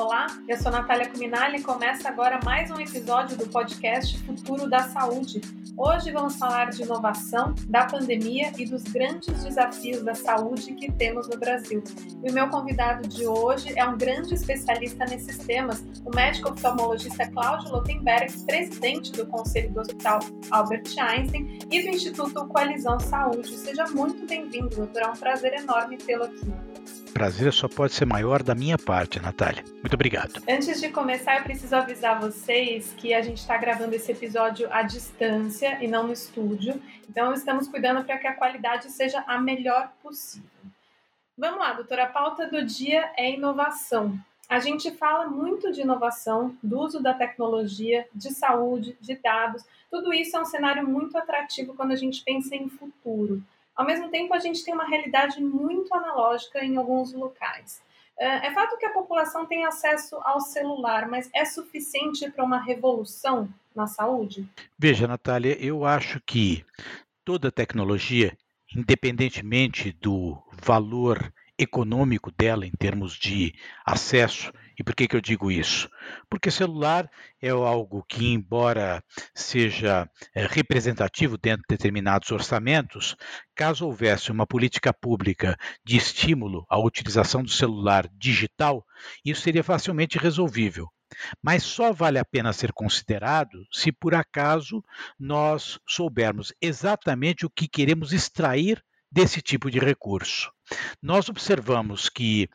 Olá, eu sou Natália Cuminali e começa agora mais um episódio do podcast Futuro da Saúde. Hoje vamos falar de inovação, da pandemia e dos grandes desafios da saúde que temos no Brasil. E o meu convidado de hoje é um grande especialista nesses temas, o médico oftalmologista Cláudio Lotenberg, presidente do Conselho do Hospital Albert Einstein e do Instituto Coalizão Saúde. Seja muito bem-vindo, doutor. É um prazer enorme tê-lo aqui. Prazer só pode ser maior da minha parte, Natália. Muito obrigado. Antes de começar, eu preciso avisar vocês que a gente está gravando esse episódio à distância e não no estúdio. Então, estamos cuidando para que a qualidade seja a melhor possível. Vamos lá, doutora. A pauta do dia é inovação. A gente fala muito de inovação, do uso da tecnologia, de saúde, de dados. Tudo isso é um cenário muito atrativo quando a gente pensa em futuro. Ao mesmo tempo, a gente tem uma realidade muito analógica em alguns locais. É, é fato que a população tem acesso ao celular, mas é suficiente para uma revolução na saúde? Veja, Natália, eu acho que toda tecnologia, independentemente do valor econômico dela em termos de acesso e por que, que eu digo isso? Porque celular é algo que, embora seja é, representativo dentro de determinados orçamentos, caso houvesse uma política pública de estímulo à utilização do celular digital, isso seria facilmente resolvível. Mas só vale a pena ser considerado se por acaso nós soubermos exatamente o que queremos extrair desse tipo de recurso. Nós observamos que,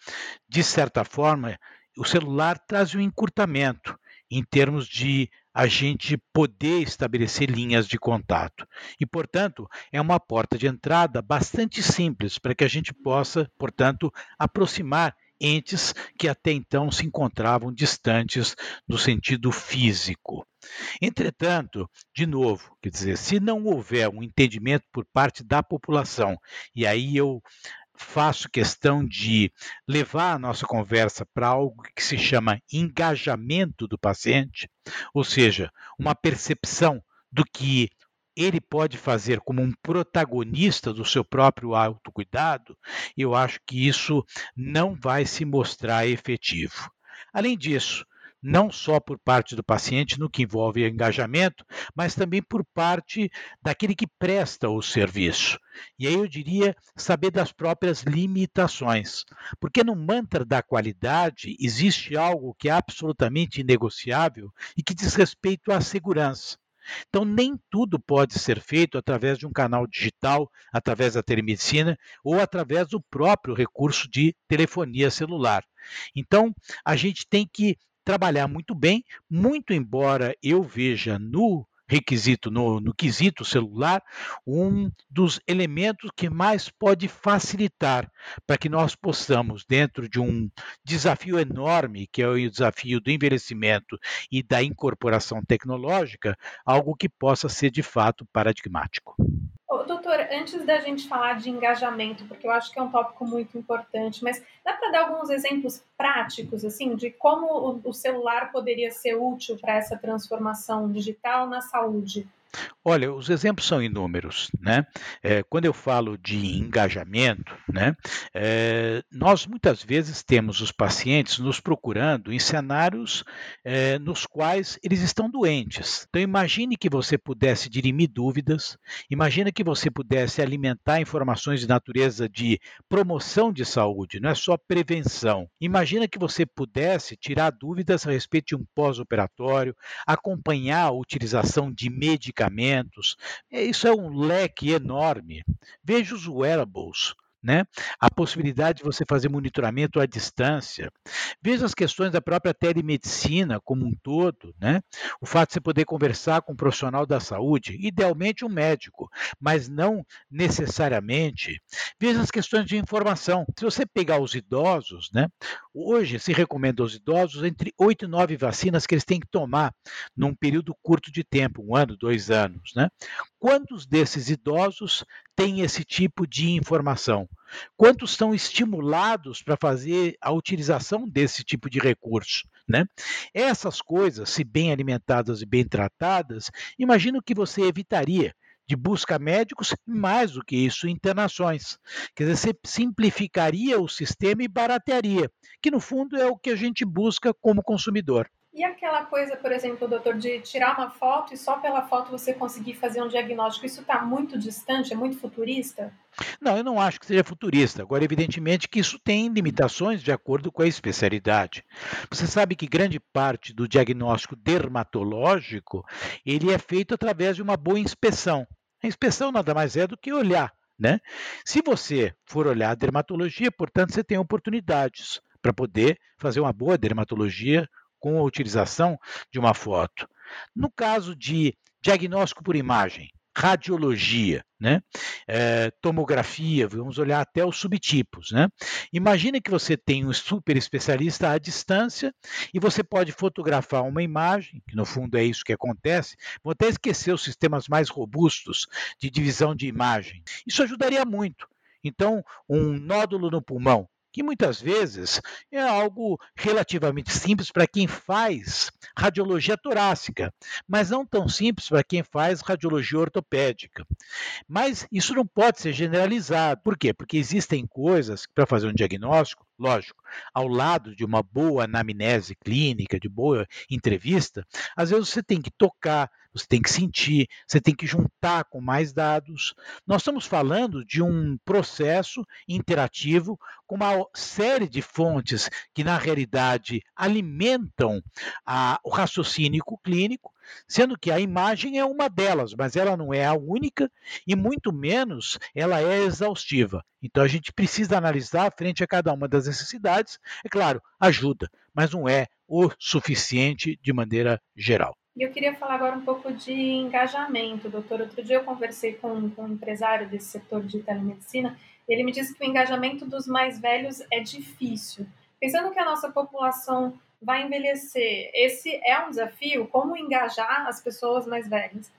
de certa forma, o celular traz um encurtamento em termos de a gente poder estabelecer linhas de contato. E, portanto, é uma porta de entrada bastante simples para que a gente possa, portanto, aproximar entes que até então se encontravam distantes no sentido físico. Entretanto, de novo, quer dizer, se não houver um entendimento por parte da população, e aí eu faço questão de levar a nossa conversa para algo que se chama engajamento do paciente, ou seja, uma percepção do que ele pode fazer como um protagonista do seu próprio autocuidado, eu acho que isso não vai se mostrar efetivo. Além disso, não só por parte do paciente no que envolve engajamento, mas também por parte daquele que presta o serviço. E aí eu diria saber das próprias limitações, porque no mantra da qualidade existe algo que é absolutamente inegociável e que diz respeito à segurança. Então, nem tudo pode ser feito através de um canal digital, através da telemedicina ou através do próprio recurso de telefonia celular. Então, a gente tem que trabalhar muito bem, muito embora eu veja no requisito, no, no quesito celular, um dos elementos que mais pode facilitar para que nós possamos, dentro de um desafio enorme, que é o desafio do envelhecimento e da incorporação tecnológica, algo que possa ser de fato paradigmático. Doutor, antes da gente falar de engajamento, porque eu acho que é um tópico muito importante, mas dá para dar alguns exemplos práticos, assim, de como o celular poderia ser útil para essa transformação digital na saúde? Olha, os exemplos são inúmeros, né? É, quando eu falo de engajamento, né? É, nós muitas vezes temos os pacientes nos procurando em cenários é, nos quais eles estão doentes. Então imagine que você pudesse dirimir dúvidas, imagine que você pudesse alimentar informações de natureza de promoção de saúde, não é só prevenção. Imagina que você pudesse tirar dúvidas a respeito de um pós-operatório, acompanhar a utilização de medicamentos medicamentos. É, isso é um leque enorme. Veja os wearables. Né? A possibilidade de você fazer monitoramento à distância. Veja as questões da própria telemedicina como um todo, né? O fato de você poder conversar com um profissional da saúde, idealmente um médico, mas não necessariamente. Veja as questões de informação. Se você pegar os idosos, né? Hoje se recomenda aos idosos entre oito e nove vacinas que eles têm que tomar num período curto de tempo, um ano, dois anos, né? Quantos desses idosos têm esse tipo de informação? Quantos são estimulados para fazer a utilização desse tipo de recurso? Né? Essas coisas, se bem alimentadas e bem tratadas, imagino que você evitaria de busca médicos, mais do que isso, internações. Quer dizer, você simplificaria o sistema e baratearia, que no fundo é o que a gente busca como consumidor. E aquela coisa, por exemplo, doutor, de tirar uma foto e só pela foto você conseguir fazer um diagnóstico, isso está muito distante, é muito futurista? Não, eu não acho que seja futurista. Agora, evidentemente que isso tem limitações de acordo com a especialidade. Você sabe que grande parte do diagnóstico dermatológico ele é feito através de uma boa inspeção. A inspeção nada mais é do que olhar. Né? Se você for olhar a dermatologia, portanto, você tem oportunidades para poder fazer uma boa dermatologia com a utilização de uma foto. No caso de diagnóstico por imagem, radiologia, né? É, tomografia, vamos olhar até os subtipos. Né? Imagina que você tem um super especialista à distância e você pode fotografar uma imagem, que no fundo é isso que acontece, vou até esquecer os sistemas mais robustos de divisão de imagem. Isso ajudaria muito. Então, um nódulo no pulmão, que muitas vezes é algo relativamente simples para quem faz radiologia torácica, mas não tão simples para quem faz radiologia ortopédica. Mas isso não pode ser generalizado. Por quê? Porque existem coisas para fazer um diagnóstico, lógico, ao lado de uma boa anamnese clínica, de boa entrevista, às vezes você tem que tocar, você tem que sentir, você tem que juntar com mais dados. Nós estamos falando de um processo interativo com uma série de fontes que, na realidade, alimentam a, o raciocínio clínico, sendo que a imagem é uma delas, mas ela não é a única e, muito menos, ela é exaustiva. Então, a gente precisa analisar frente a cada uma das necessidades. É claro, ajuda, mas não é o suficiente de maneira geral. E eu queria falar agora um pouco de engajamento, doutor. Outro dia eu conversei com, com um empresário desse setor de telemedicina e ele me disse que o engajamento dos mais velhos é difícil. Pensando que a nossa população vai envelhecer, esse é um desafio? Como engajar as pessoas mais velhas?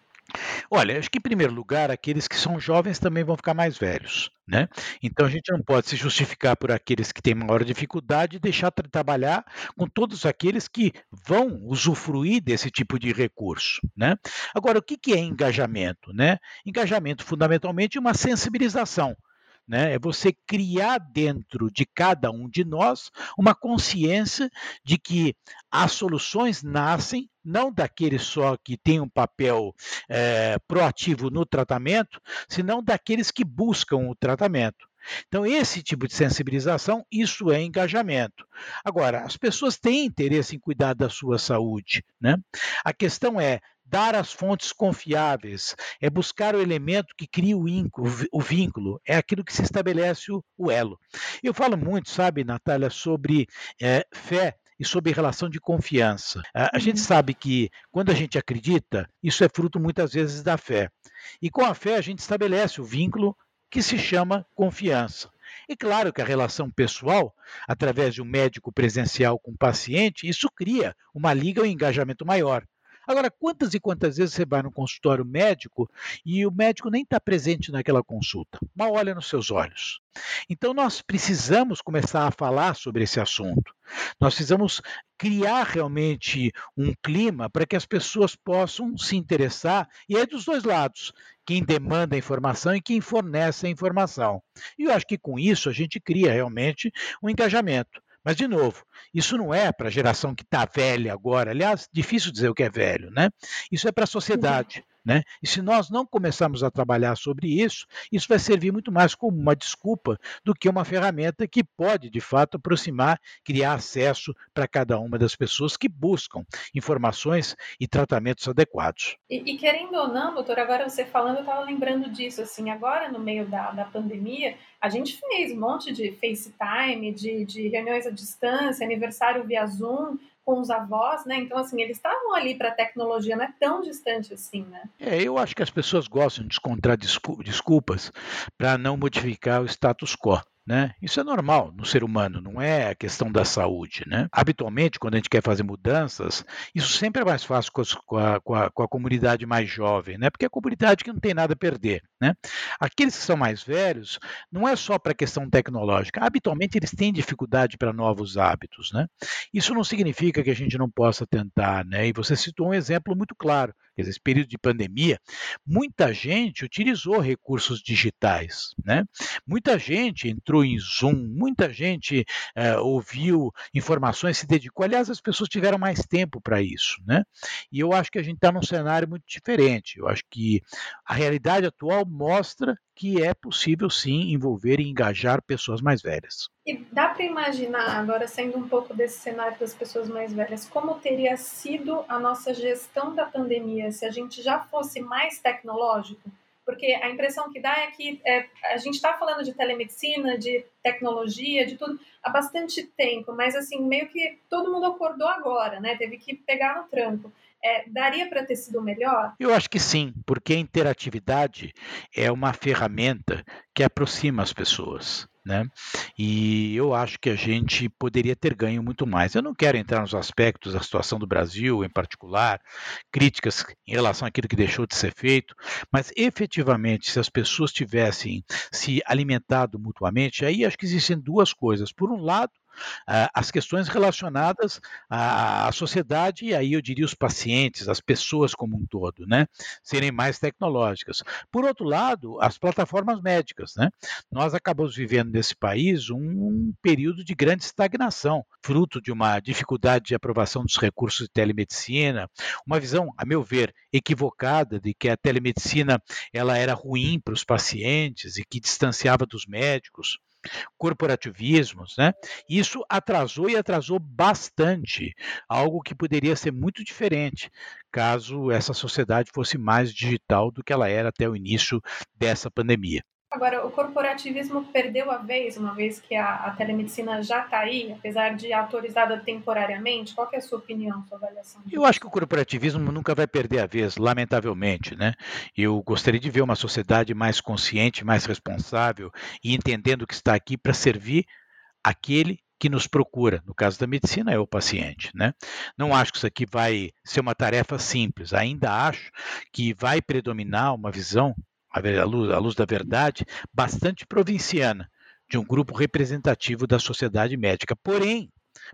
Olha, acho que em primeiro lugar, aqueles que são jovens também vão ficar mais velhos, né? Então a gente não pode se justificar por aqueles que têm maior dificuldade e deixar de trabalhar com todos aqueles que vão usufruir desse tipo de recurso, né? Agora, o que é engajamento, né? Engajamento fundamentalmente é uma sensibilização né? É você criar dentro de cada um de nós uma consciência de que as soluções nascem não daqueles só que têm um papel é, proativo no tratamento, senão daqueles que buscam o tratamento. Então, esse tipo de sensibilização, isso é engajamento. Agora, as pessoas têm interesse em cuidar da sua saúde. Né? A questão é dar as fontes confiáveis, é buscar o elemento que cria o, ínculo, o vínculo, é aquilo que se estabelece o, o elo. Eu falo muito, sabe, Natália, sobre é, fé e sobre relação de confiança. A, gente uhum. sabe que quando a gente acredita, isso é fruto muitas vezes da fé. E com a fé a gente estabelece o vínculo que se chama confiança. E claro que a relação pessoal, através de um médico presencial com o paciente, isso cria uma liga ou um engajamento maior. Agora, quantas e quantas vezes você vai no consultório médico e o médico nem está presente naquela consulta, mal olha nos seus olhos. Então, nós precisamos começar a falar sobre esse assunto. Nós precisamos criar realmente um clima para que as pessoas possam se interessar, e é dos dois lados, quem demanda a informação e quem fornece a informação. E eu acho que com isso a gente cria realmente um engajamento. Mas, de novo, isso não é para a geração que está velha agora. Aliás, difícil dizer o que é velho, né? Isso é para a sociedade. Né? E se nós não começarmos a trabalhar sobre isso, isso vai servir muito mais como uma desculpa do que uma ferramenta que pode, de fato, aproximar, criar acesso para cada uma das pessoas que buscam informações e tratamentos adequados. E, e querendo ou não, doutor, agora você falando, eu estava lembrando disso, assim, agora no meio da, da pandemia, a gente fez um monte de FaceTime, de, de reuniões à distância, aniversário via Zoom, com os avós, né? Então, assim, eles estavam ali para a tecnologia, não é tão distante assim, né? É, eu acho que as pessoas gostam de encontrar desculpas para não modificar o status quo. Né? Isso é normal no ser humano, não é a questão da saúde. Né? Habitualmente, quando a gente quer fazer mudanças, isso sempre é mais fácil com, a, com, a, com a, comunidade mais jovem, né? porque é a comunidade que não tem nada a perder. Né? Aqueles que são mais velhos, não é só para a questão tecnológica, habitualmente eles têm dificuldade para novos hábitos. Né? Isso não significa que a gente não possa tentar, né? e você citou um exemplo muito claro esse período de pandemia, muita gente utilizou recursos digitais, né? Muita gente entrou em Zoom, muita gente uh, ouviu informações, se dedicou. Aliás, as pessoas tiveram mais tempo para isso, né? E eu acho que a gente está num cenário muito diferente. Eu acho que a realidade atual mostra que é possível sim envolver e engajar pessoas mais velhas. E dá para imaginar, agora saindo um pouco desse cenário das pessoas mais velhas, como teria sido a nossa gestão da pandemia se a gente já fosse mais tecnológico? Porque a impressão que dá é que é, a gente está falando de telemedicina, de tecnologia, de tudo há bastante tempo, mas assim, meio que todo mundo acordou agora, né? Teve que pegar no tranco. É, daria para ter sido melhor? Eu acho que sim, porque a interatividade é uma ferramenta que aproxima as pessoas. Né? E eu acho que a gente poderia ter ganho muito mais. Eu não quero entrar nos aspectos da situação do Brasil, em particular, críticas em relação àquilo que deixou de ser feito, mas efetivamente, se as pessoas tivessem se alimentado mutuamente, aí acho que existem duas coisas. Por um lado, as questões relacionadas à, sociedade, e aí eu diria os pacientes, as pessoas como um todo, né, serem mais tecnológicas. Por outro lado, as plataformas médicas, né, nós acabamos vivendo nesse país um, um período de grande estagnação, fruto de uma dificuldade de aprovação dos recursos de telemedicina, uma visão, a meu ver, equivocada de que a telemedicina ela era ruim para os pacientes e que distanciava dos médicos corporativismos, né? Isso atrasou e atrasou bastante, algo que poderia ser muito diferente caso essa sociedade fosse mais digital do que ela era até o início dessa pandemia. Agora, o corporativismo perdeu a vez, uma vez que a, a telemedicina já está aí, apesar de autorizada temporariamente? Qual é a sua opinião, sua avaliação? Eu acho que o corporativismo nunca vai perder a vez, lamentavelmente. Né? Eu gostaria de ver uma sociedade mais consciente, mais responsável e entendendo que está aqui para servir aquele que nos procura, no caso da medicina, é o paciente. Né? Não acho que isso aqui vai ser uma tarefa simples, ainda acho que vai predominar uma visão à luz, à luz da verdade, bastante provinciana, de um grupo representativo da sociedade médica. Porém,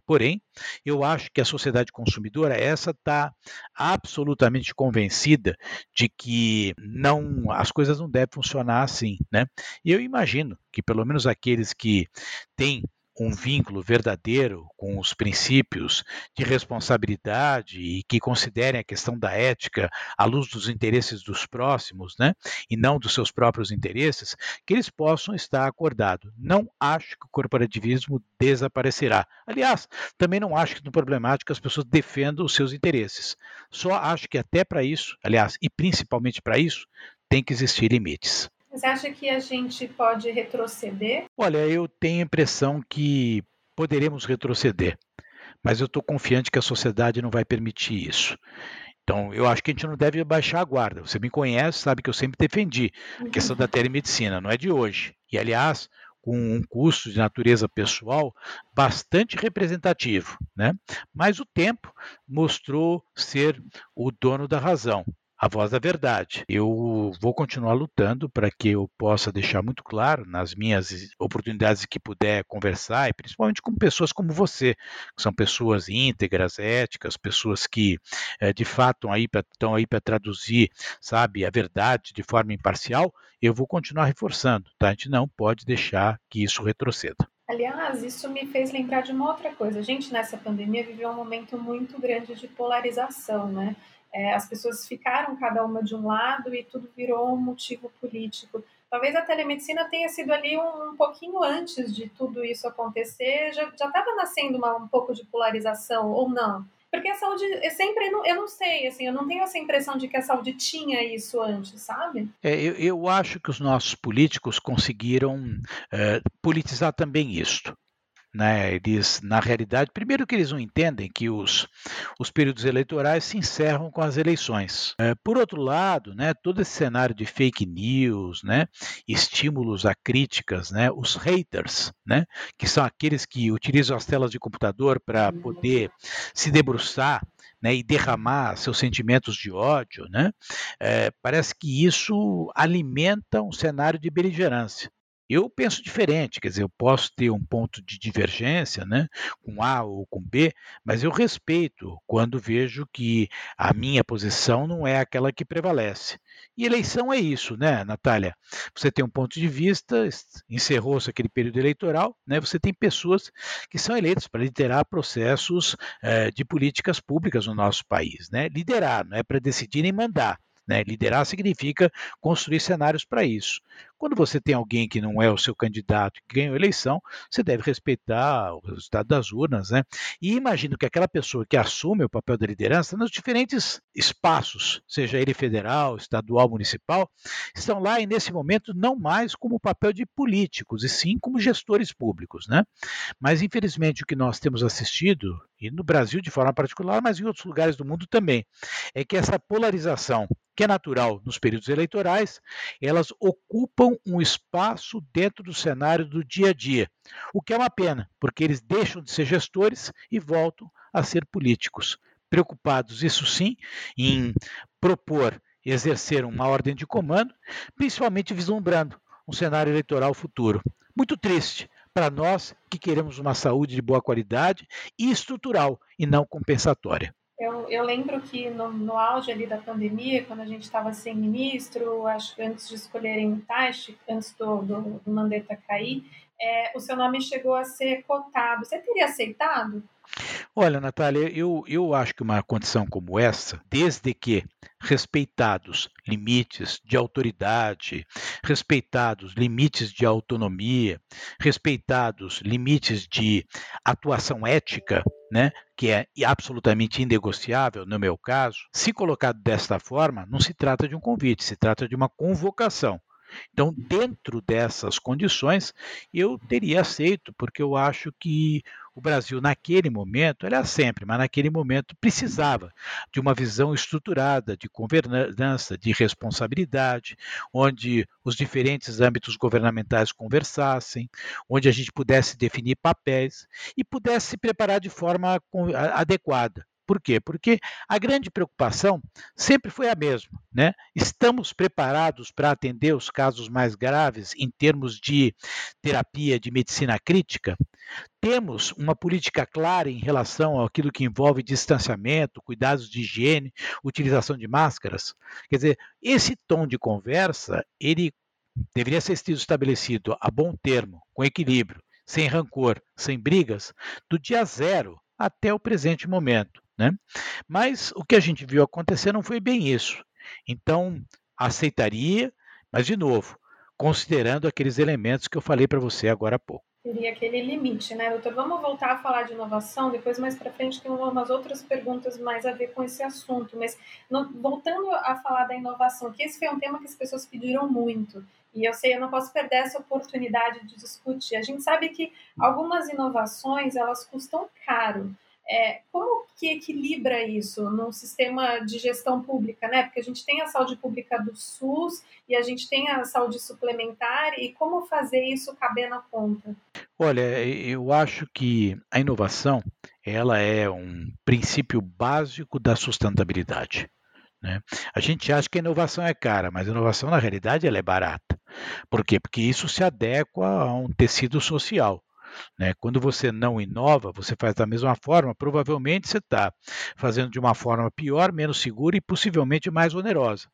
Porém, eu acho que a sociedade consumidora essa está absolutamente convencida de que não as coisas não devem funcionar assim, né? E eu imagino que pelo menos aqueles que têm um vínculo verdadeiro com os princípios de responsabilidade e que considerem a questão da ética à luz dos interesses dos próximos, né, e não dos seus próprios interesses, que eles possam estar acordados. Não acho que o corporativismo desaparecerá. Aliás, também não acho que no problemático as pessoas defendam os seus interesses. Só acho que até para isso, aliás, e principalmente para isso, tem que existir limites. Você acha que a gente pode retroceder? Olha, eu tenho a impressão que poderemos retroceder, mas eu estou confiante que a sociedade não vai permitir isso. Então, eu acho que a gente não deve baixar a guarda. Você me conhece, sabe que eu sempre defendi a questão da telemedicina, não é de hoje. E, aliás, com um custo de natureza pessoal bastante representativo, né? Mas o tempo mostrou ser o dono da razão a voz da verdade. Eu vou continuar lutando para que eu possa deixar muito claro nas minhas oportunidades que puder conversar, e principalmente com pessoas como você, que são pessoas íntegras, éticas, pessoas que é, de fato estão aí para traduzir, sabe, a verdade de forma imparcial. Eu vou continuar reforçando, tá? A gente não pode deixar que isso retroceda. Aliás, isso me fez lembrar de uma outra coisa. A gente nessa pandemia viveu um momento muito grande de polarização, né? É, as pessoas ficaram cada uma de um lado e tudo virou um motivo político. Talvez a telemedicina tenha sido ali um, um pouquinho antes de tudo isso acontecer, já estava nascendo uma, um pouco de polarização, ou não? Porque a saúde, eu sempre, não, eu não sei, assim, eu não tenho essa impressão de que a saúde tinha isso antes, sabe? É, eu, eu acho que os nossos políticos conseguiram é, politizar também isto. Né? Eles, na realidade, primeiro que eles não entendem que os, os períodos eleitorais se encerram com as eleições. É, por outro lado, né, todo esse cenário de fake news, né, estímulos a críticas, né, os haters, né, que são aqueles que utilizam as telas de computador para poder se debruçar né, e derramar seus sentimentos de ódio, né, é, parece que isso alimenta um cenário de beligerância. Eu penso diferente, quer dizer, eu posso ter um ponto de divergência, né, com A ou com B, mas eu respeito quando vejo que a minha posição não é aquela que prevalece. E eleição é isso, né, Natália? Você tem um ponto de vista, encerrou-se aquele período eleitoral, né, você tem pessoas que são eleitas para liderar processos eh, de políticas públicas no nosso país. Né? Liderar, não é para decidir nem mandar. Né? Liderar significa construir cenários para isso. Quando você tem alguém que não é o seu candidato que ganhou a eleição, você deve respeitar o resultado das urnas, né? E imagino que aquela pessoa que assume o papel da liderança nos diferentes espaços, seja ele federal, estadual, municipal, estão lá e nesse momento não mais como papel de políticos, e sim como gestores públicos, né? Mas infelizmente o que nós temos assistido, e no Brasil de forma particular, mas em outros lugares do mundo também, é que essa polarização que é natural nos períodos eleitorais, elas ocupam um espaço dentro do cenário do dia a dia, o que é uma pena, porque eles deixam de ser gestores e voltam a ser políticos, preocupados, isso sim, em propor exercer uma ordem de comando, principalmente vislumbrando um cenário eleitoral futuro. Muito triste para nós que queremos uma saúde de boa qualidade e estrutural e não compensatória. Eu, eu lembro que no, no auge ali da pandemia, quando a gente estava sem ministro, acho que antes de escolherem o Taish, antes do, do, do Mandetta cair, é, o seu nome chegou a ser cotado. Você teria aceitado? Olha, Natália, eu, eu acho que uma condição como essa, desde que respeitados limites de autoridade, respeitados limites de autonomia, respeitados limites de atuação ética, né, que é absolutamente inegociável no meu caso, se colocado desta forma, não se trata de um convite, se trata de uma convocação. Então, dentro dessas condições, eu teria aceito, porque eu acho que o Brasil, naquele momento, era sempre, mas naquele momento precisava de uma visão estruturada de governança, de responsabilidade, onde os diferentes âmbitos governamentais conversassem, onde a gente pudesse definir papéis e pudesse se preparar de forma adequada. Por quê? Porque a grande preocupação sempre foi a mesma. Né? Estamos preparados para atender os casos mais graves em termos de terapia de medicina crítica? Temos uma política clara em relação àquilo que envolve distanciamento, cuidados de higiene, utilização de máscaras? Quer dizer, esse tom de conversa, ele deveria ser sido estabelecido a bom termo, com equilíbrio, sem rancor, sem brigas, do dia zero até o presente momento. Né? Mas o que a gente viu acontecer não foi bem isso. Então, aceitaria, mas, de novo, considerando aqueles elementos que eu falei para você agora há pouco. Teria aquele limite, né, doutor? Vamos voltar a falar de inovação, depois mais para frente tem umas outras perguntas mais a ver com esse assunto, mas no, voltando a falar da inovação, que esse foi um tema que as pessoas pediram muito, e eu sei, eu não posso perder essa oportunidade de discutir. A gente sabe que algumas inovações, elas custam caro, é, como que equilibra isso num sistema de gestão pública, né? Porque a gente tem a saúde pública do SUS e a gente tem a saúde suplementar e como fazer isso caber na conta? Olha, eu acho que a inovação ela é um princípio básico da sustentabilidade. Né? A gente acha que a inovação é cara, mas a inovação na realidade ela é barata. Por quê? Porque isso se adequa a um tecido social. Né? Quando você não inova, você faz da mesma forma, provavelmente você está fazendo de uma forma pior, menos segura e possivelmente mais onerosa.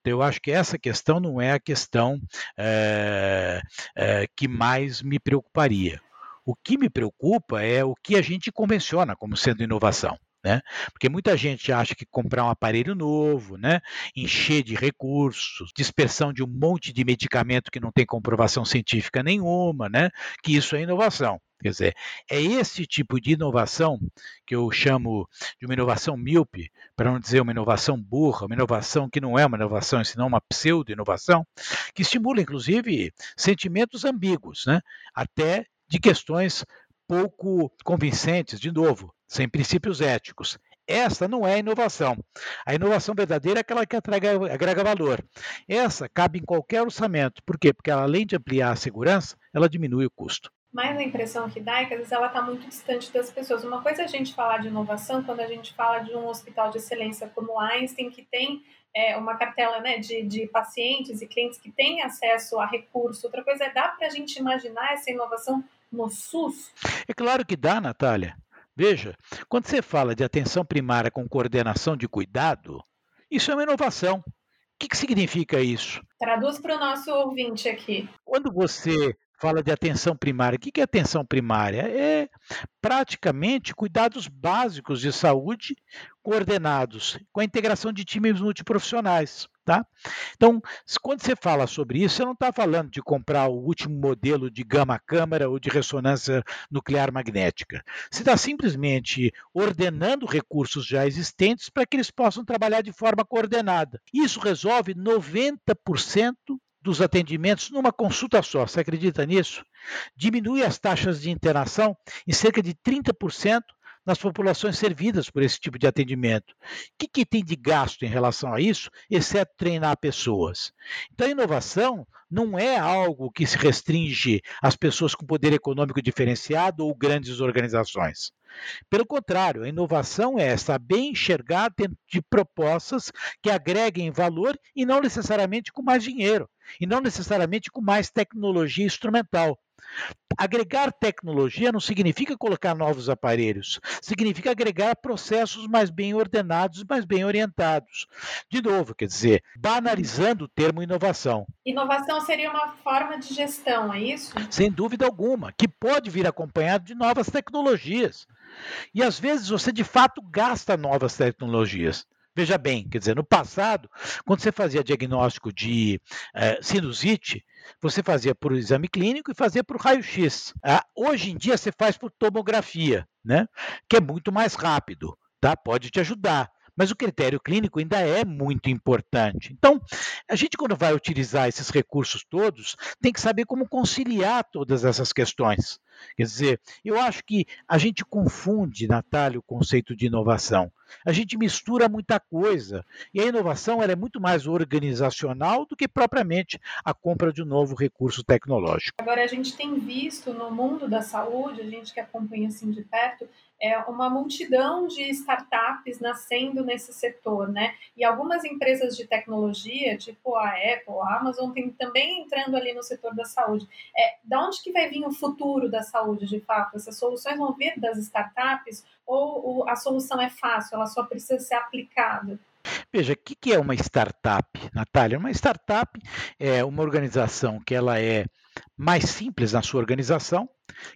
Então, eu acho que essa questão não é a questão é, é, que mais me preocuparia. O que me preocupa é o que a gente convenciona como sendo inovação. Né? Porque muita gente acha que comprar um aparelho novo, né? encher de recursos, dispersão de um monte de medicamento que não tem comprovação científica nenhuma, né? que isso é inovação. Quer dizer, é esse tipo de inovação que eu chamo de uma inovação míope, para não dizer uma inovação burra, uma inovação que não é uma inovação, senão uma pseudo-inovação, que estimula, inclusive, sentimentos ambíguos, né? até de questões pouco convincentes, de novo, sem princípios éticos. Essa não é a inovação. A inovação verdadeira é aquela que agrega, agrega valor. Essa cabe em qualquer orçamento. Por quê? Porque ela, além de ampliar a segurança, ela diminui o custo. Mas a impressão que dá é que às vezes ela está muito distante das pessoas. Uma coisa é a gente falar de inovação quando a gente fala de um hospital de excelência como Einstein, que tem é, uma cartela né, de, de pacientes e clientes que têm acesso a recurso. Outra coisa é, dá para a gente imaginar essa inovação no SUS? É claro que dá, Natália. Veja, quando você fala de atenção primária com coordenação de cuidado, isso é uma inovação. O que, que significa isso? Traduz para o nosso ouvinte aqui. Quando você fala de atenção primária. O que é atenção primária? É praticamente cuidados básicos de saúde coordenados, com a integração de times multiprofissionais. Tá? Então, quando você fala sobre isso, você não está falando de comprar o último modelo de gama-câmara ou de ressonância nuclear magnética. Você está simplesmente ordenando recursos já existentes para que eles possam trabalhar de forma coordenada. Isso resolve 90% dos atendimentos numa consulta só. Você acredita nisso? Diminui as taxas de internação em cerca de 30% nas populações servidas por esse tipo de atendimento. O que, que, tem de gasto em relação a isso, exceto treinar pessoas? Então, a inovação não é algo que se restringe às pessoas com poder econômico diferenciado ou grandes organizações. Pelo contrário, a inovação é saber enxergar dentro de propostas que agreguem valor e não necessariamente com mais dinheiro, e não necessariamente com mais tecnologia instrumental. Agregar tecnologia não significa colocar novos aparelhos, significa agregar processos mais bem ordenados, mais bem orientados. De novo, quer dizer, banalizando o termo inovação. Inovação seria uma forma de gestão, é isso? Sem dúvida alguma, que pode vir acompanhado de novas tecnologias. E às vezes você de fato gasta novas tecnologias. Veja bem, quer dizer, no passado, quando você fazia diagnóstico de eh, sinusite, você fazia por exame clínico e fazia por raio-x. Ah, hoje em dia você faz por tomografia, né? que é muito mais rápido, tá? pode te ajudar mas o critério clínico ainda é muito importante. Então, a gente, quando vai utilizar esses recursos todos, tem que saber como conciliar todas essas questões. Quer dizer, eu acho que a gente confunde, Natália, o conceito de inovação. A gente mistura muita coisa. E a inovação é muito mais organizacional do que propriamente a compra de um novo recurso tecnológico. Agora, a gente tem visto no mundo da saúde, a gente que acompanha assim de perto, é uma multidão de startups nascendo nesse setor, né? E algumas empresas de tecnologia, tipo a Apple, a Amazon, tem também entrando ali no setor da saúde. É, da onde que vai vir o futuro da saúde, de fato? Essas soluções vão vir das startups ou a solução é fácil, ela só precisa ser aplicada? Veja, o que é uma startup, Natália? Uma startup é uma organização que ela é mais simples na sua organização,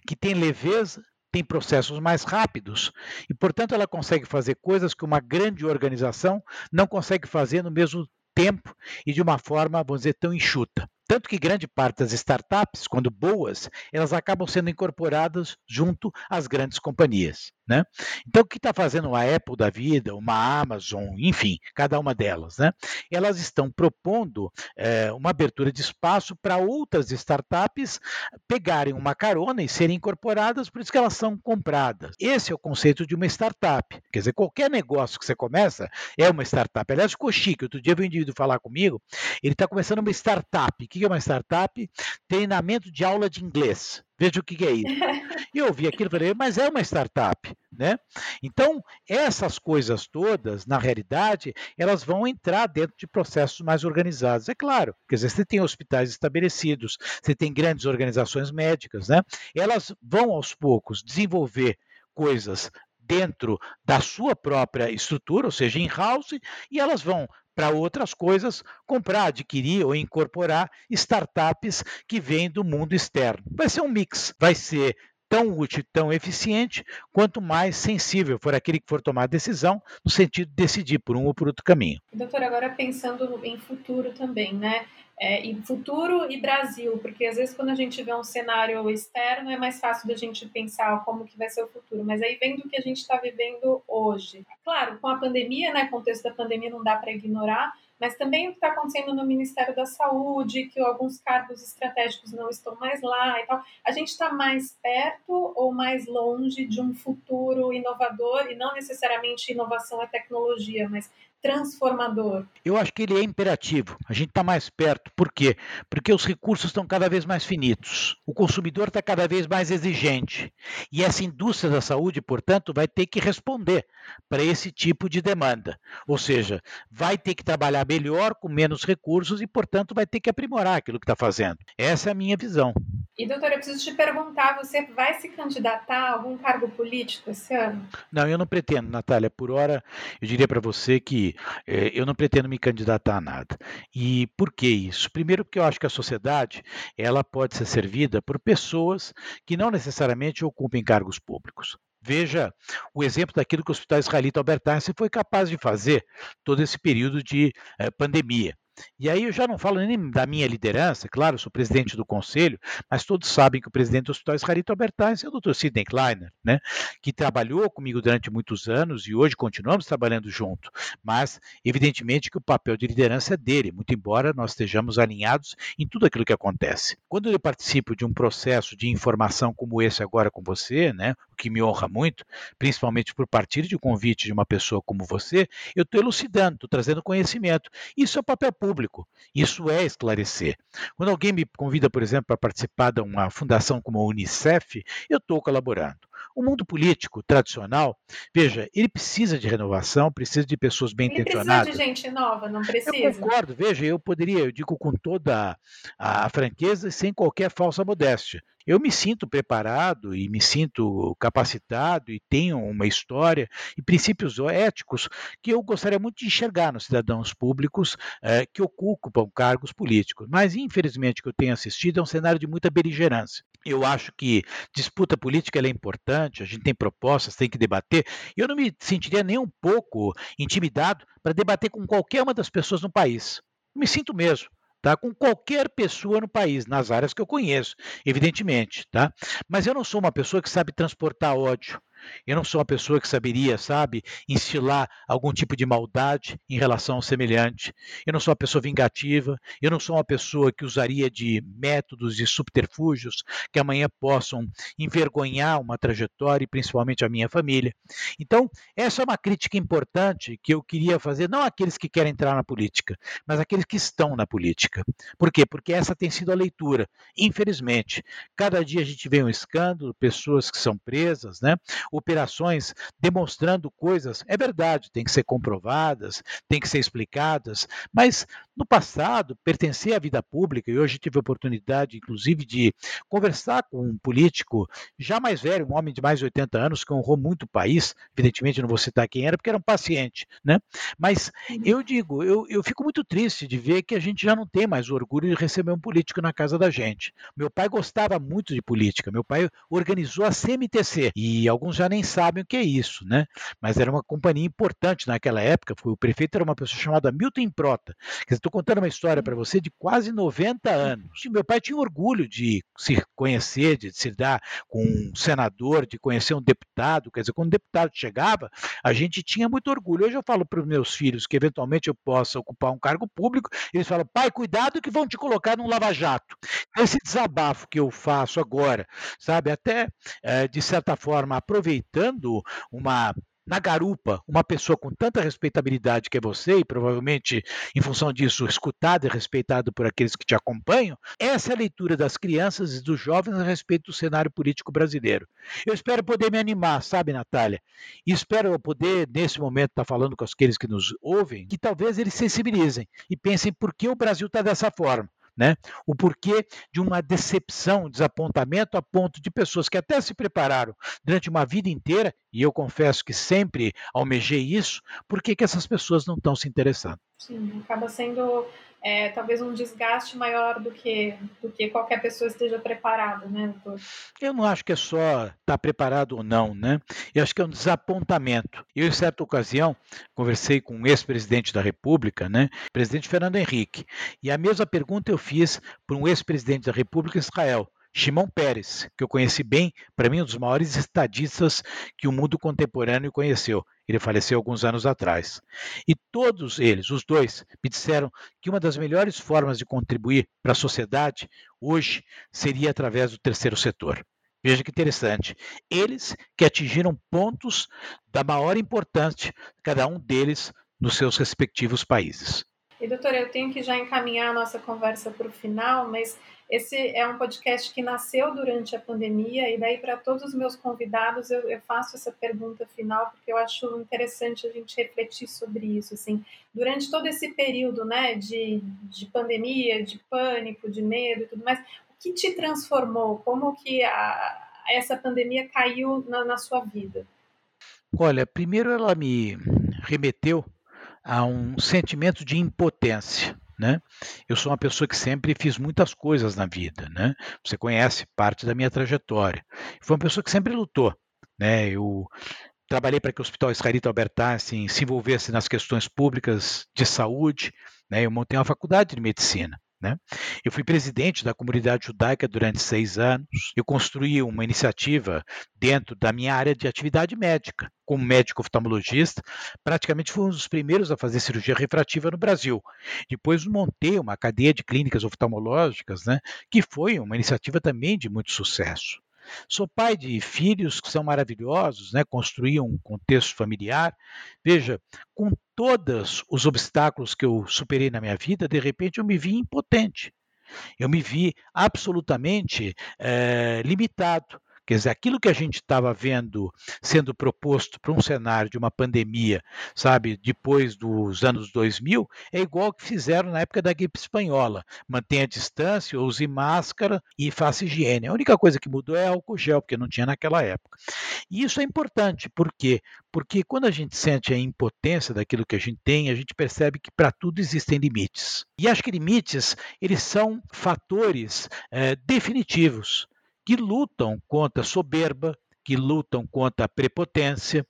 que tem leveza, tem processos mais rápidos e, portanto, ela consegue fazer coisas que uma grande organização não consegue fazer no mesmo tempo e de uma forma, vamos dizer, tão enxuta. Tanto que grande parte das startups, quando boas, elas acabam sendo incorporadas junto às grandes companhias. Né? Então, o que está fazendo a Apple da vida, uma Amazon, enfim, cada uma delas? Né? Elas estão propondo é, uma abertura de espaço para outras startups pegarem uma carona e serem incorporadas, por isso que elas são compradas. Esse é o conceito de uma startup. Quer dizer, qualquer negócio que você começa é uma startup. Aliás, ficou chique. Outro dia veio um indivíduo falar comigo, ele está começando uma startup. Que é uma startup? Treinamento de aula de inglês. Veja o que, é isso. E eu ouvi aquilo e falei, mas é uma startup, né? Então, essas coisas todas, na realidade, elas vão entrar dentro de processos mais organizados. É claro, quer dizer, você tem hospitais estabelecidos, você tem grandes organizações médicas, né? Elas vão aos poucos desenvolver coisas dentro da sua própria estrutura, ou seja, in-house, e elas vão para outras coisas, comprar, adquirir ou incorporar startups que vêm do mundo externo. Vai ser um mix, vai ser tão útil, tão eficiente, quanto mais sensível for aquele que for tomar a decisão, no sentido de decidir por um ou por outro caminho. Doutor, agora pensando em futuro também, né? É, e futuro e Brasil, porque às vezes quando a gente vê um cenário externo é mais fácil da gente pensar como que vai ser o futuro, mas aí vem do que a gente está vivendo hoje. Claro, com a pandemia, né, contexto da pandemia não dá para ignorar, mas também o que está acontecendo no Ministério da Saúde, que alguns cargos estratégicos não estão mais lá e tal. A gente está mais perto ou mais longe de um futuro inovador, e não necessariamente inovação é tecnologia, mas transformador? Eu acho que ele é imperativo. A gente está mais perto. Por quê? Porque os recursos estão cada vez mais finitos. O consumidor está cada vez mais exigente. E essa indústria da saúde, portanto, vai ter que responder para esse tipo de demanda. Ou seja, vai ter que trabalhar melhor com menos recursos e, portanto, vai ter que aprimorar aquilo que está fazendo. Essa é a minha visão. E, doutora, eu preciso te perguntar: você vai se candidatar a algum cargo político esse ano? Não, eu não pretendo, Natália. Por hora, eu diria para você que eh, eu não pretendo me candidatar a nada. E por que isso? Primeiro, porque eu acho que a sociedade ela pode ser servida por pessoas que não necessariamente ocupem cargos públicos. Veja o exemplo daquilo que o Hospital Israelita Albert Einstein foi capaz de fazer todo esse período de eh, pandemia. E aí eu já não falo nem da minha liderança, claro, sou presidente do conselho, mas todos sabem que o presidente do Hospital Israelita Albert Einstein é o Dr. Sidney Kleiner, né, que trabalhou comigo durante muitos anos e hoje continuamos trabalhando junto. Mas, evidentemente, que o papel de liderança é dele, muito embora nós estejamos alinhados em tudo aquilo que acontece. Quando eu participo de um processo de informação como esse agora com você, né, o que me honra muito, principalmente por partir de um convite de uma pessoa como você, eu estou elucidando, estou trazendo conhecimento. Isso é o papel público. Isso é esclarecer. Quando alguém me convida, por exemplo, para participar de uma fundação como a Unicef, eu estou colaborando. O mundo político tradicional, veja, ele precisa de renovação, precisa de pessoas bem intencionadas. Precisa de gente nova, não precisa. Eu concordo, veja, eu poderia, eu digo com toda a, a franqueza e sem qualquer falsa modéstia eu me sinto preparado e me sinto capacitado e tenho uma história e princípios éticos que eu gostaria muito de enxergar nos cidadãos públicos eh, que ocupam cargos políticos. Mas, infelizmente, o que eu tenho assistido é um cenário de muita beligerância. Eu acho que disputa política é importante, a gente tem propostas, tem que debater. Eu não me sentiria nem um pouco intimidado para debater com qualquer uma das pessoas no país. Me sinto mesmo tá? com qualquer pessoa no país, nas áreas que eu conheço, evidentemente. Tá? Mas eu não sou uma pessoa que sabe transportar ódio. Eu não sou uma pessoa que saberia, sabe, instilar algum tipo de maldade em relação ao semelhante. Eu não sou uma pessoa vingativa. Eu não sou uma pessoa que usaria de métodos e subterfúgios que amanhã possam envergonhar uma trajetória e principalmente a minha família. Então, essa é uma crítica importante que eu queria fazer, não àqueles que querem entrar na política, mas àqueles que estão na política. Por quê? Porque essa tem sido a leitura. Infelizmente, cada dia a gente vê um escândalo, pessoas que são presas, né? Operações demonstrando coisas. É verdade, tem que ser comprovadas, tem que ser explicadas, mas no passado, pertencer à vida pública, e hoje tive a oportunidade, inclusive, de conversar com um político já mais velho, um homem de mais de 80 anos, que honrou muito o país, evidentemente não vou citar quem era, porque era um paciente, né? Mas uhum. eu digo, eu, eu fico muito triste de ver que a gente já não tem mais o orgulho de receber um político na casa da gente. Meu pai gostava muito de política, meu pai organizou a CMTC, e alguns já nem sabem o que é isso, né? Mas era uma companhia importante naquela época, foi, o prefeito era uma pessoa chamada Milton Prota. Estou contando uma história para você de quase 90 anos. E meu pai tinha orgulho de se conhecer, de se dar com um senador, de conhecer um deputado. Quer dizer, quando um deputado chegava, a gente tinha muito orgulho. Hoje eu falo para os meus filhos que eventualmente eu possa ocupar um cargo público, eles falam, pai, cuidado que vão te colocar num lava-jato. Esse desabafo que eu faço agora, sabe, até é, de certa forma aproveitando uma na garupa uma pessoa com tanta respeitabilidade que é você, e provavelmente, em função disso, escutado e respeitado por aqueles que te acompanham, essa é a leitura das crianças e dos jovens a respeito do cenário político brasileiro. Eu espero poder me animar, sabe, Natália? E espero poder, nesse momento, estar falando com aqueles que nos ouvem, que talvez eles sensibilizem e pensem por que o Brasil está dessa forma. Né? O porquê de uma decepção, desapontamento a ponto de pessoas que até se prepararam durante uma vida inteira, e eu confesso que sempre almejei isso, por que, que essas pessoas não estão se interessando? Sim, acaba sendo é, talvez um desgaste maior do que, do que qualquer pessoa esteja preparada, né, doutor? Eu não acho que é só estar tá preparado ou não, né? Eu acho que é um desapontamento. Eu, em certa ocasião, conversei com um ex-presidente da República, né, presidente Fernando Henrique, e a mesma pergunta eu fiz para um ex-presidente da República, Israel. Shimon Peres, que eu conheci bem, para mim um dos maiores estadistas que o mundo contemporâneo conheceu. Ele faleceu alguns anos atrás. E todos eles, os dois, me disseram que uma das melhores formas de contribuir para a sociedade hoje seria através do terceiro setor. Veja que interessante. Eles que atingiram pontos da maior importância, cada um deles nos seus respectivos países. E doutora, eu tenho que já encaminhar a nossa conversa para o final, mas esse é um podcast que nasceu durante a pandemia e daí para todos os meus convidados eu, eu, faço essa pergunta final porque eu acho interessante a gente refletir sobre isso. Assim, durante todo esse período, né, de, de pandemia, de pânico, de medo e tudo mais, o que te transformou? Como que a, essa pandemia caiu na, na sua vida? Olha, primeiro ela me remeteu a um sentimento de impotência. Né? Eu sou uma pessoa que sempre fiz muitas coisas na vida, né? Você conhece parte da minha trajetória. Foi uma pessoa que sempre lutou, né? Eu trabalhei para que o Hospital Israelita Albert Einstein se envolvesse nas questões públicas de saúde, né? Eu montei uma faculdade de medicina. Né? Eu fui presidente da comunidade judaica durante seis anos. Eu construí uma iniciativa dentro da minha área de atividade médica. Como médico oftalmologista, praticamente fui um dos primeiros a fazer cirurgia refrativa no Brasil. Depois montei uma cadeia de clínicas oftalmológicas, né, que foi uma iniciativa também de muito sucesso. Sou pai de filhos que são maravilhosos, né? construí um contexto familiar. Veja, com todos os obstáculos que eu superei na minha vida, de repente eu me vi impotente. Eu me vi absolutamente é, limitado. Quer dizer, aquilo que a gente estava vendo sendo proposto para um cenário de uma pandemia, sabe, depois dos anos 2000, é igual que fizeram na época da gripe espanhola. Mantenha a distância, use máscara e faça higiene. A única coisa que mudou é álcool gel, porque não tinha naquela época. E isso é importante, por quê? Porque quando a gente sente a impotência daquilo que a gente tem, a gente percebe que para tudo existem limites. E acho que limites, eles são fatores é, definitivos que lutam contra a soberba, que lutam contra a prepotência,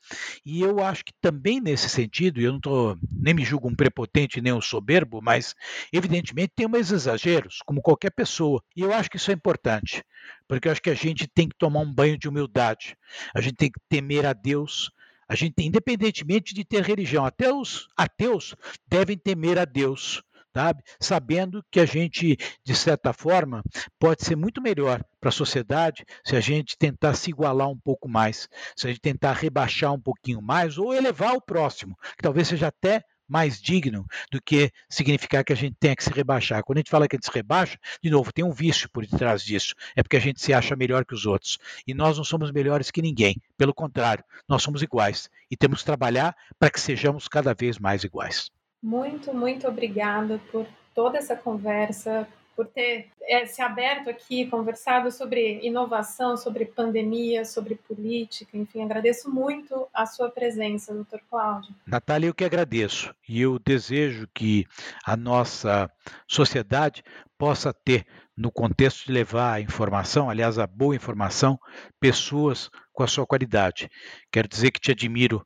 e eu acho que também nesse sentido, eu não tô, nem me julgo um prepotente nem um soberbo, mas evidentemente tem mais exageros, como qualquer pessoa, e eu acho que isso é importante, porque eu acho que a gente tem que tomar um banho de humildade, a gente tem que temer a Deus, a gente, independentemente de ter religião, até os ateus devem temer a Deus, sabe? Sabendo que a gente, de certa forma, pode ser muito melhor para a sociedade se a gente tentar se igualar um pouco mais, se a gente tentar rebaixar um pouquinho mais ou elevar o próximo, que talvez seja até mais digno do que significar que a gente tenha que se rebaixar. Quando a gente fala que a gente se rebaixa, de novo, tem um vício por detrás disso. É porque a gente se acha melhor que os outros. E nós não somos melhores que ninguém. Pelo contrário, nós somos iguais. E temos que trabalhar para que sejamos cada vez mais iguais. Muito, muito obrigada por toda essa conversa, por ter é, se aberto aqui, conversado sobre inovação, sobre pandemia, sobre política, enfim, agradeço muito a sua presença, doutor Cláudio. Natália, eu que agradeço e eu desejo que a nossa sociedade possa ter, no contexto de levar a informação, aliás, a boa informação, pessoas com a sua qualidade. Quero dizer que te admiro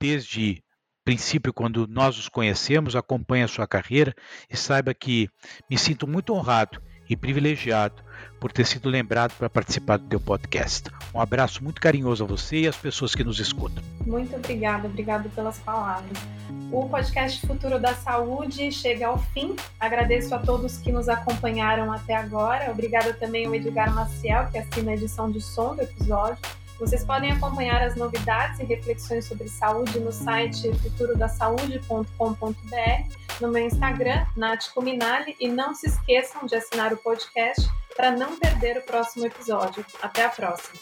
desde princípio, quando nós os conhecemos, acompanhe a sua carreira e saiba que me sinto muito honrado e privilegiado por ter sido lembrado para participar do teu podcast. Um abraço muito carinhoso a você e às pessoas que nos escutam. Muito obrigada, obrigado pelas palavras. O podcast Futuro da Saúde chega ao fim. Agradeço a todos que nos acompanharam até agora. Obrigada também ao Edgar Maciel, que assina a edição de som do episódio. Vocês podem acompanhar as novidades e reflexões sobre saúde no site futurodasaude.com.br, no meu Instagram, Nath Cominali, e não se esqueçam de assinar o podcast para não perder o próximo episódio. Até a próxima!